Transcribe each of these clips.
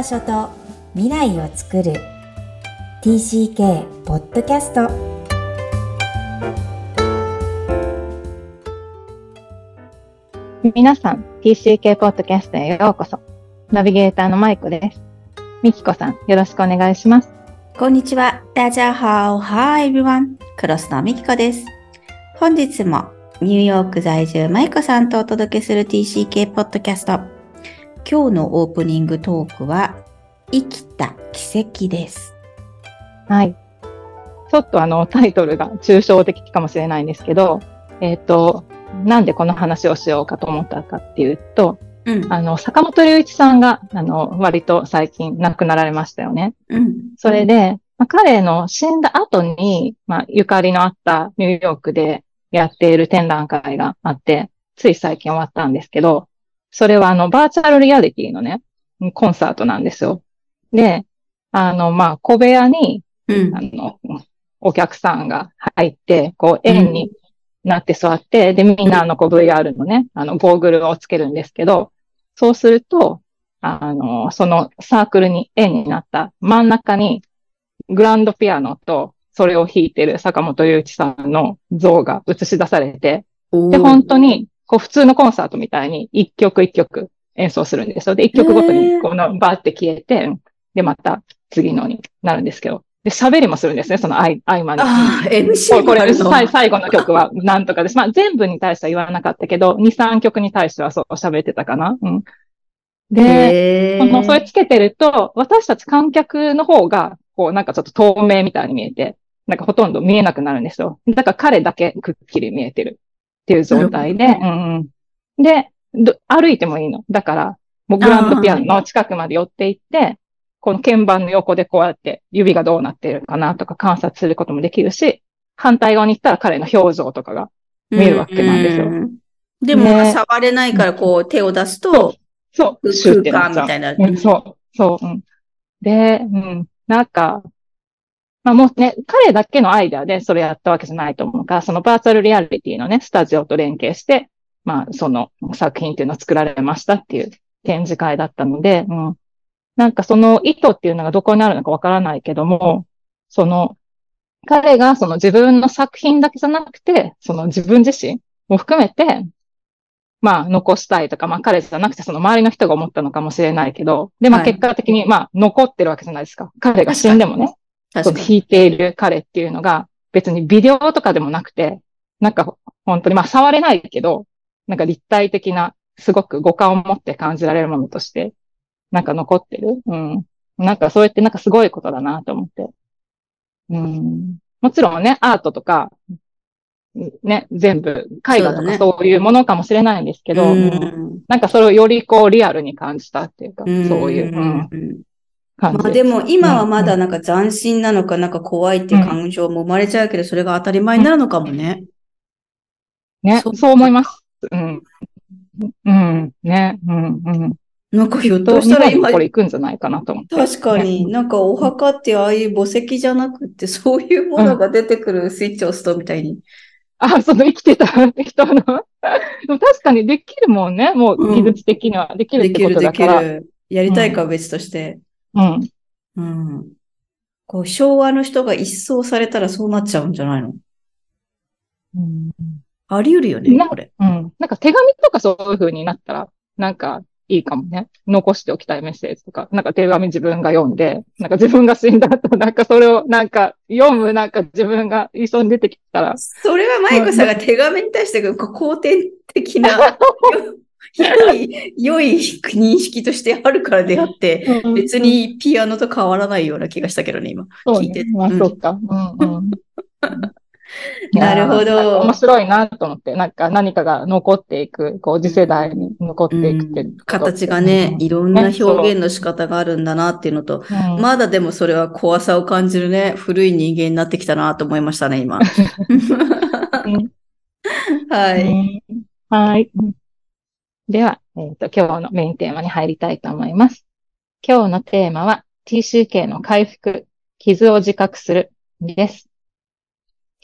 場所と未来を作る TCK ポッドキャスト皆さん、TCK ポッドキャストへようこそ。ナビゲーターのマイコです。ミキコさん、よろしくお願いします。こんにちは。大家好。Hi everyone. クロスのミキコです。本日もニューヨーク在住マイコさんとお届けする TCK ポッドキャスト。今日のオープニングトークは、生きた奇跡です。はい。ちょっとあのタイトルが抽象的かもしれないんですけど、えっ、ー、と、なんでこの話をしようかと思ったかっていうと、うん、あの、坂本龍一さんが、あの、割と最近亡くなられましたよね。うん、それで、まあ、彼の死んだ後に、まあ、ゆかりのあったニューヨークでやっている展覧会があって、つい最近終わったんですけど、それはあの、バーチャルリアリティのね、コンサートなんですよ。で、あの、まあ、小部屋に、うん、あの、お客さんが入って、こう、円になって座って、で、みんなあの、こう、VR のね、あの、ゴーグルをつけるんですけど、そうすると、あの、そのサークルに円になった真ん中に、グランドピアノと、それを弾いてる坂本龍一さんの像が映し出されて、で、本当に、こう普通のコンサートみたいに一曲一曲演奏するんですよ。で、一曲ごとにこのバーって消えて、で、また次のになるんですけど。で、喋りもするんですね、その合間に。ああ、MC これ最後の？曲はなんとかです。まあ、全部に対しては言わなかったけど、2、3曲に対してはそう喋ってたかな。うん。で、その、それつけてると、私たち観客の方が、こう、なんかちょっと透明みたいに見えて、なんかほとんど見えなくなるんですよ。だから彼だけくっきり見えてるっていう状態で、うんうん、で、歩いてもいいの。だから、もうグランドピアノの近くまで寄っていって、この鍵盤の横でこうやって指がどうなっているかなとか観察することもできるし、反対側に行ったら彼の表情とかが見えるわけなんですよ。うんうん、でも、ね、触れないからこう手を出すと、そう、空間みたいな。うん、そう、そう、うん。で、うん、なんか、まあもうね、彼だけのアイデアでそれやったわけじゃないと思うから、そのバーチャルリアリティのね、スタジオと連携して、まあその作品っていうのを作られましたっていう展示会だったので、うん。なんかその意図っていうのがどこにあるのかわからないけども、その、彼がその自分の作品だけじゃなくて、その自分自身も含めて、まあ残したいとか、まあ彼じゃなくてその周りの人が思ったのかもしれないけど、で、まあ結果的にまあ残ってるわけじゃないですか。彼が死んでもね、その弾いている彼っていうのが別にビデオとかでもなくて、なんか本当にまあ触れないけど、なんか立体的な、すごく五感を持って感じられるものとして、なんか残ってる。うん。なんかそうやってなんかすごいことだなと思って。うん。もちろんね、アートとか、ね、全部、絵画とかそういうものかもしれないんですけど、ねうん、なんかそれをよりこうリアルに感じたっていうか、うん、そういう、うん、感じ。まあでも今はまだなんか斬新なのか、なんか怖いっていう感情も生まれちゃうけど、それが当たり前になるのかもね。ね、そう思います。うん。うん、ね、うん、うん。なんかひょっとしたら今。これ行くんじゃないかなと思って。確かに、なんかお墓ってああいう墓石じゃなくて、そういうものが出てくるスイッチを押すとみたいに。あ、その生きてた人の。でも確かにできるもんね。もう技術的にはできるってことだから。できる、できる。やりたいかは別として。うん。うん。こう、昭和の人が一掃されたらそうなっちゃうんじゃないの？うん。あり得るよね、これ。うん。なんか手紙とかそういう風になったら、なんかいいかもね。残しておきたいメッセージとか、なんか手紙自分が読んで、なんか自分が死んだ後、なんかそれをなんか読むなんか自分が一緒に出てきたら。それはマイコさんが手紙に対して肯定的な、良い、良い認識としてあるからであって、別にピアノと変わらないような気がしたけどね、今。聞いて。まあ、そっか。うんうん なるほど。面白いなと思って、なんか何かが残っていく、こう次世代に残っていくって、うん、形がね、いろんな表現の仕方があるんだなっていうのと、うん、まだでもそれは怖さを感じるね、古い人間になってきたなと思いましたね、今。はい。はい。では、え、ー、と、今日のメインテーマに入りたいと思います。今日のテーマは TCK の回復、傷を自覚するです。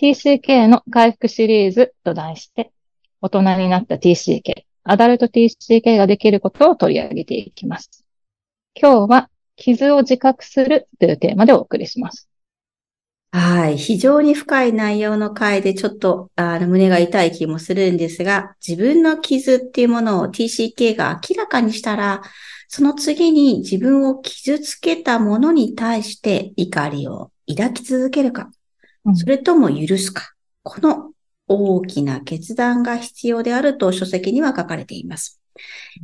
TCK の回復シリーズと題して、大人になった TCK、アダルト TCK ができることを取り上げていきます。今日は傷を自覚するというテーマでお送りします。はい。非常に深い内容の回でちょっとあの胸が痛い気もするんですが、自分の傷っていうものを TCK が明らかにしたら、その次に自分を傷つけたものに対して怒りを抱き続けるか、それとも許すか、この大きな決断が必要であると書籍には書かれています。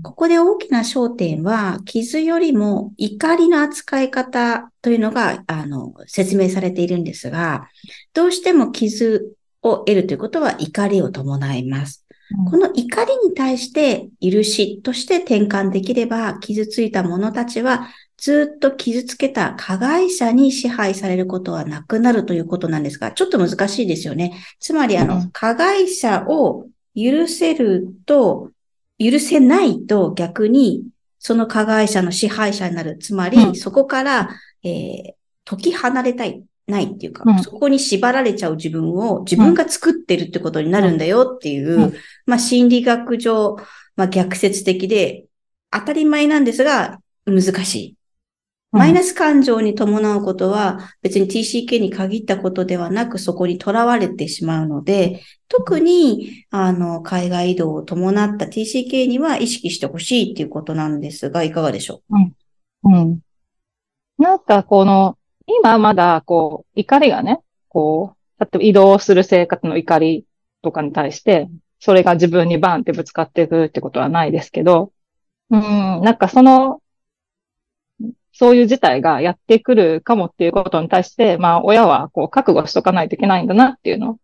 ここで大きな焦点は、傷よりも怒りの扱い方というのが、あの、説明されているんですが、どうしても傷を得るということは怒りを伴います。この怒りに対して許しとして転換できれば、傷ついた者たちはずっと傷つけた加害者に支配されることはなくなるということなんですが、ちょっと難しいですよね。つまり、あの、加害者を許せると、許せないと逆に、その加害者の支配者になる。つまり、うん、そこから、えー、解き離れたい、ないっていうか、うん、そこに縛られちゃう自分を自分が作ってるってことになるんだよっていう、うん、まあ心理学上、まあ逆説的で、当たり前なんですが、難しい。マイナス感情に伴うことは別に TCK に限ったことではなくそこにとらわれてしまうので、特にあの海外移動を伴った TCK には意識してほしいっていうことなんですが、いかがでしょう？うん。うん。なんかこの、今まだこう怒りがね、こう、例えば移動する生活の怒りとかに対して、それが自分にバンってぶつかっていくってことはないですけど、うん、なんかそのそういう事態がやってくるかもっていうことに対して、まあ、親はこう覚悟しとかないといけないんだなっていうのを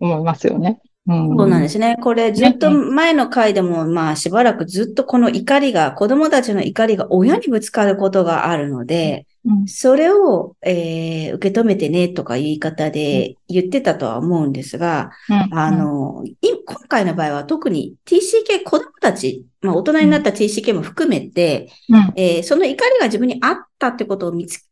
思いますよね。うん、そうなんですね。これずっと前の回でも、まあしばらくずっとこの怒りが、子供たちの怒りが親にぶつかることがあるので、それを、えー、受け止めてねとか言い方で言ってたとは思うんですが、あの、今回の場合は特に TCK 子供たち、まあ大人になった TCK も含めて、えー、その怒りが自分にあったってことを見つ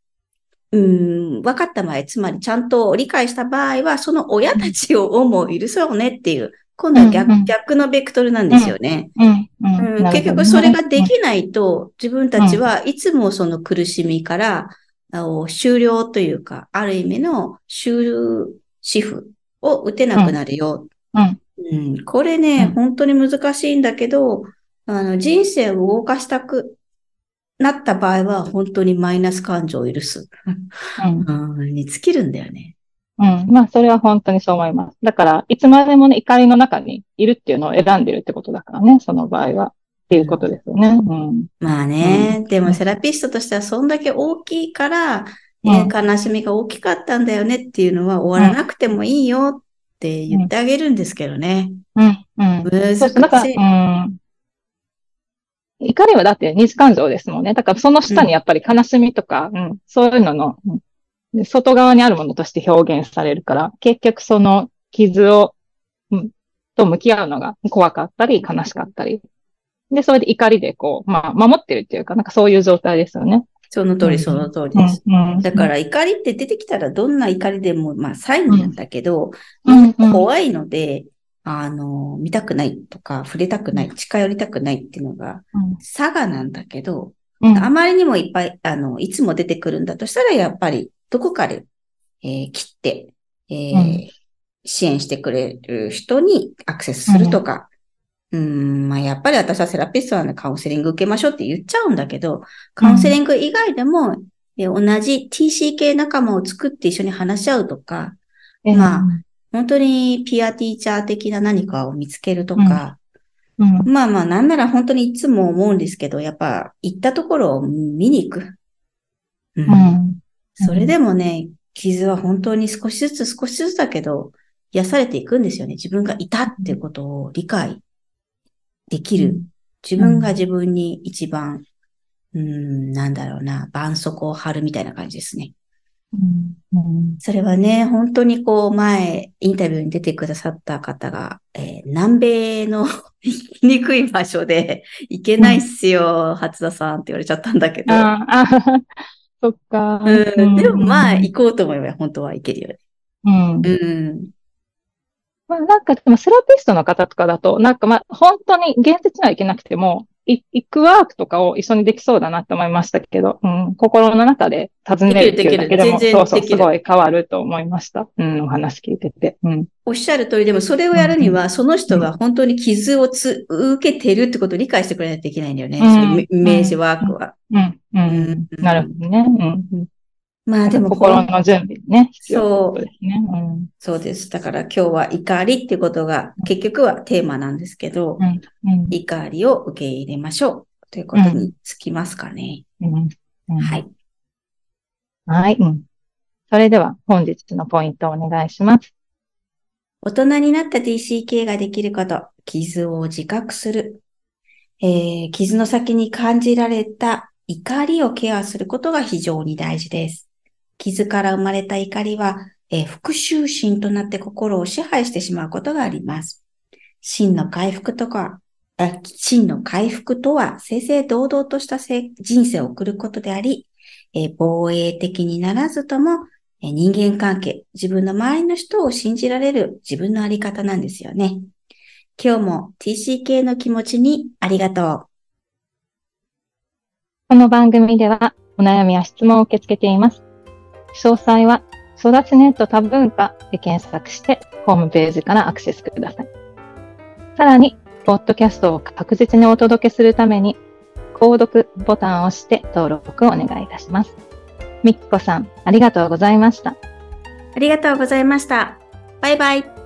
うん、分かった場合、つまりちゃんと理解した場合は、その親たちを思う許そうねっていう、今度は逆うんうん、逆のベクトルなんですよね。結局それができないと、自分たちはいつもその苦しみから、終了というか、ある意味の終止符を打てなくなるよ。うん、これね、本当に難しいんだけど、あの人生を動かしたくなった場合は、本当にマイナス感情を許す。うん、に尽きるんだよね。うん。まあ、それは本当にそう思います。だから、いつまでもね、怒りの中にいるっていうのを選んでるってことだからね、その場合は。っていうことですよね。うん。まあね、うん、でもセラピストとしてはそんだけ大きいから、うん、えー、悲しみが大きかったんだよねっていうのは終わらなくてもいいよって言ってあげるんですけどね。うん。うん。難しい。うん怒りはだって二次感情ですもんね。だからその下にやっぱり悲しみとか、うん、そういうのの、うん、外側にあるものとして表現されるから、結局その傷を、うん、と向き合うのが怖かったり悲しかったり。で、それで怒りでこう、まあ、守ってるっていうか、なんかそういう状態ですよね。その通り、その通りです。だから怒りって出てきたらどんな怒りでも、まあ、サインなんだけど、怖いので、あの、見たくないとか、触れたくない、近寄りたくないっていうのが、差がなんだけど、うん、あまりにもいっぱい、あの、いつも出てくるんだとしたら、やっぱり、どこかで、えー、切って、えー、うん、支援してくれる人にアクセスするとか、うん、ん、まあ、やっぱり私はセラピストはね、カウンセリング受けましょうって言っちゃうんだけど、カウンセリング以外でも、え同じ TCK 仲間を作って一緒に話し合うとか、まあ、本当にピアティーチャー的な何かを見つけるとか、うん、まあまあ、なんなら本当にいつも思うんですけど、やっぱ行ったところを見に行く。うん。うん、それでもね、傷は本当に少しずつ少しずつだけど、癒されていくんですよね。自分がいたっていうことを理解できる。自分が自分に一番、うん、なんだろうな、絆創膏を貼るみたいな感じですね。それはね、本当にこう前、インタビューに出てくださった方が、えー、南米の行きにくい場所で行けないっすよ、うん、初田さんって言われちゃったんだけど。そっか、うん。でもまあ行こうと思えば本当は行けるよね。うん。うん。まあなんかでもセラピストの方とかだと、なんかまあ本当に現実には行けなくても、行くワークとかを一緒にできそうだなって思いましたけど、うん、心の中で尋ねるっていうだけでも、そうそう、すごい変わると思いました。うん、お話聞いてて。うん、おっしゃる通りでも、それをやるには、その人が本当に傷をつ、受けてるってことを理解してくれないといけないんだよね。うん、イメージワークは。うん、うん、なるほどね。うんまあでも。心の準備ね。そう。ですね、うん。そうです。だから今日は怒りってことが結局はテーマなんですけど、うんうん、怒りを受け入れましょうということにつきますかね。うん、はい。はい、うん。それでは本日のポイントをお願いします。大人になった TCK ができること、傷を自覚する。えー、傷の先に感じられた怒りをケアすることが非常に大事です。傷から生まれた怒りは、えー、復讐心となって心を支配してしまうことがあります。真の回復とか、真の回復とは、正々堂々とした人生を送ることであり、えー、防衛的にならずとも、えー、人間関係、自分の周りの人を信じられる自分のあり方なんですよね。今日も TCK の気持ちにありがとう。この番組ではお悩みや質問を受け付けています。詳細は、育ちネット多文化で検索して、ホームページからアクセスください。さらに、ポッドキャストを確実にお届けするために、購読ボタンを押して登録をお願いいたします。みきこさん、ありがとうございました。ありがとうございました。バイバイ。